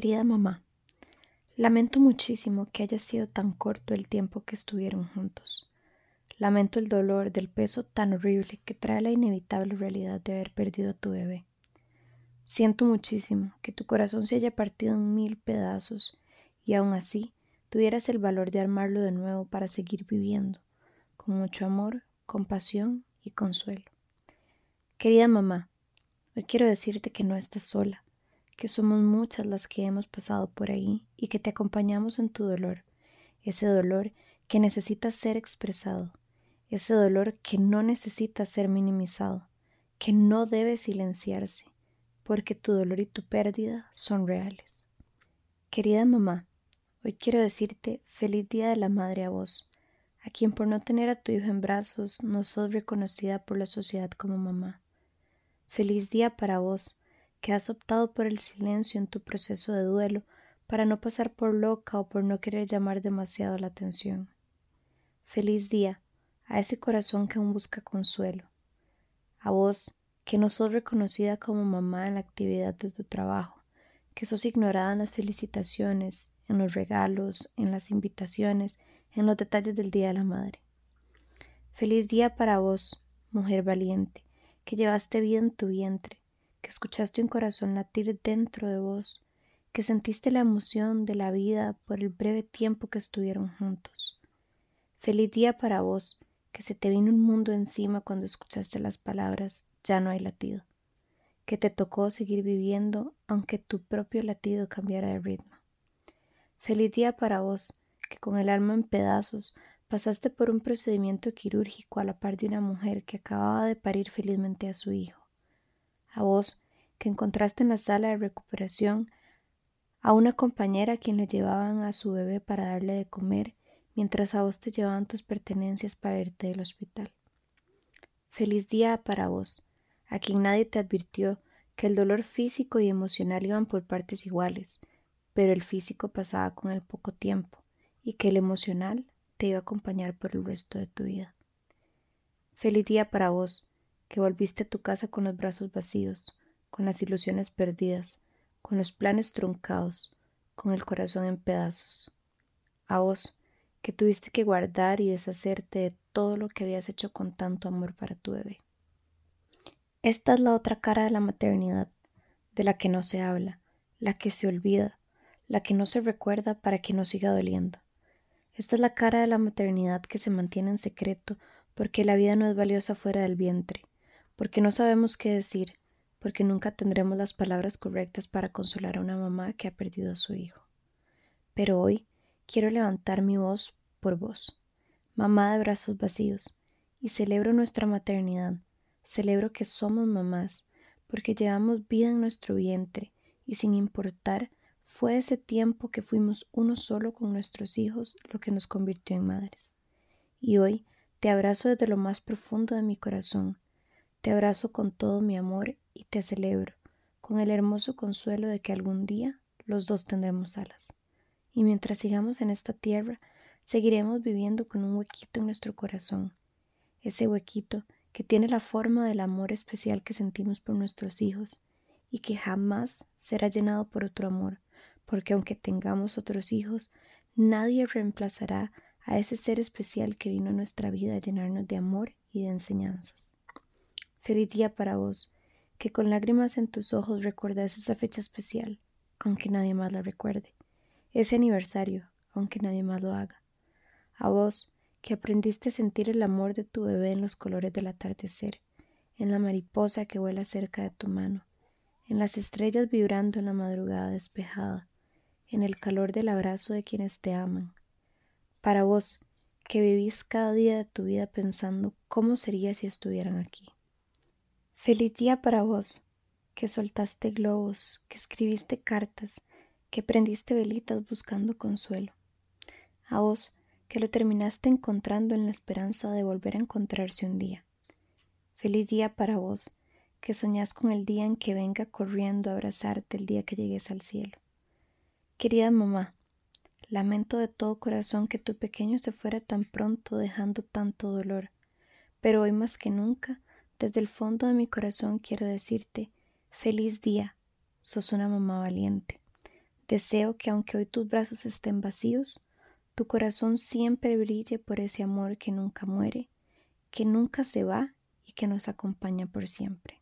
Querida mamá, lamento muchísimo que haya sido tan corto el tiempo que estuvieron juntos. Lamento el dolor del peso tan horrible que trae la inevitable realidad de haber perdido a tu bebé. Siento muchísimo que tu corazón se haya partido en mil pedazos y aun así tuvieras el valor de armarlo de nuevo para seguir viviendo, con mucho amor, compasión y consuelo. Querida mamá, hoy quiero decirte que no estás sola, que somos muchas las que hemos pasado por ahí y que te acompañamos en tu dolor, ese dolor que necesita ser expresado, ese dolor que no necesita ser minimizado, que no debe silenciarse, porque tu dolor y tu pérdida son reales. Querida mamá, hoy quiero decirte feliz Día de la Madre a vos, a quien por no tener a tu hijo en brazos no sos reconocida por la sociedad como mamá. Feliz día para vos, que has optado por el silencio en tu proceso de duelo para no pasar por loca o por no querer llamar demasiado la atención. Feliz día a ese corazón que aún busca consuelo. A vos, que no sos reconocida como mamá en la actividad de tu trabajo, que sos ignorada en las felicitaciones, en los regalos, en las invitaciones, en los detalles del Día de la Madre. Feliz día para vos, mujer valiente, que llevaste vida en tu vientre, escuchaste un corazón latir dentro de vos, que sentiste la emoción de la vida por el breve tiempo que estuvieron juntos. Feliz día para vos, que se te vino un mundo encima cuando escuchaste las palabras ya no hay latido, que te tocó seguir viviendo aunque tu propio latido cambiara de ritmo. Feliz día para vos, que con el alma en pedazos pasaste por un procedimiento quirúrgico a la par de una mujer que acababa de parir felizmente a su hijo. A vos, que encontraste en la sala de recuperación a una compañera a quien le llevaban a su bebé para darle de comer, mientras a vos te llevaban tus pertenencias para irte del hospital. Feliz día para vos, a quien nadie te advirtió que el dolor físico y emocional iban por partes iguales, pero el físico pasaba con el poco tiempo y que el emocional te iba a acompañar por el resto de tu vida. Feliz día para vos, que volviste a tu casa con los brazos vacíos, con las ilusiones perdidas, con los planes truncados, con el corazón en pedazos. A vos, que tuviste que guardar y deshacerte de todo lo que habías hecho con tanto amor para tu bebé. Esta es la otra cara de la maternidad, de la que no se habla, la que se olvida, la que no se recuerda para que no siga doliendo. Esta es la cara de la maternidad que se mantiene en secreto porque la vida no es valiosa fuera del vientre, porque no sabemos qué decir, porque nunca tendremos las palabras correctas para consolar a una mamá que ha perdido a su hijo. Pero hoy quiero levantar mi voz por vos, mamá de brazos vacíos, y celebro nuestra maternidad, Celebro que somos mamás, porque llevamos vida en nuestro vientre y sin importar fue ese tiempo que fuimos uno solo con nuestros hijos lo que nos convirtió en madres. Y hoy te abrazo desde lo más profundo de mi corazón, te abrazo con todo mi amor y te celebro, con el hermoso consuelo de que algún día los dos tendremos alas. Y mientras sigamos en esta tierra, seguiremos viviendo con un huequito en nuestro corazón, ese huequito que tiene la forma del amor especial que sentimos por nuestros hijos y que jamás será llenado por otro amor, porque aunque tengamos otros hijos, nadie reemplazará a ese ser especial que vino a nuestra vida a llenarnos de amor y de enseñanzas. Día para vos, que con lágrimas en tus ojos recuerdas esa fecha especial, aunque nadie más la recuerde, ese aniversario, aunque nadie más lo haga. A vos, que aprendiste a sentir el amor de tu bebé en los colores del atardecer, en la mariposa que vuela cerca de tu mano, en las estrellas vibrando en la madrugada despejada, en el calor del abrazo de quienes te aman. Para vos, que vivís cada día de tu vida pensando cómo sería si estuvieran aquí. Feliz día para vos, que soltaste globos, que escribiste cartas, que prendiste velitas buscando consuelo. A vos, que lo terminaste encontrando en la esperanza de volver a encontrarse un día. Feliz día para vos, que soñás con el día en que venga corriendo a abrazarte el día que llegues al cielo. Querida mamá, lamento de todo corazón que tu pequeño se fuera tan pronto dejando tanto dolor, pero hoy más que nunca, desde el fondo de mi corazón quiero decirte, feliz día, sos una mamá valiente. Deseo que aunque hoy tus brazos estén vacíos, tu corazón siempre brille por ese amor que nunca muere, que nunca se va y que nos acompaña por siempre.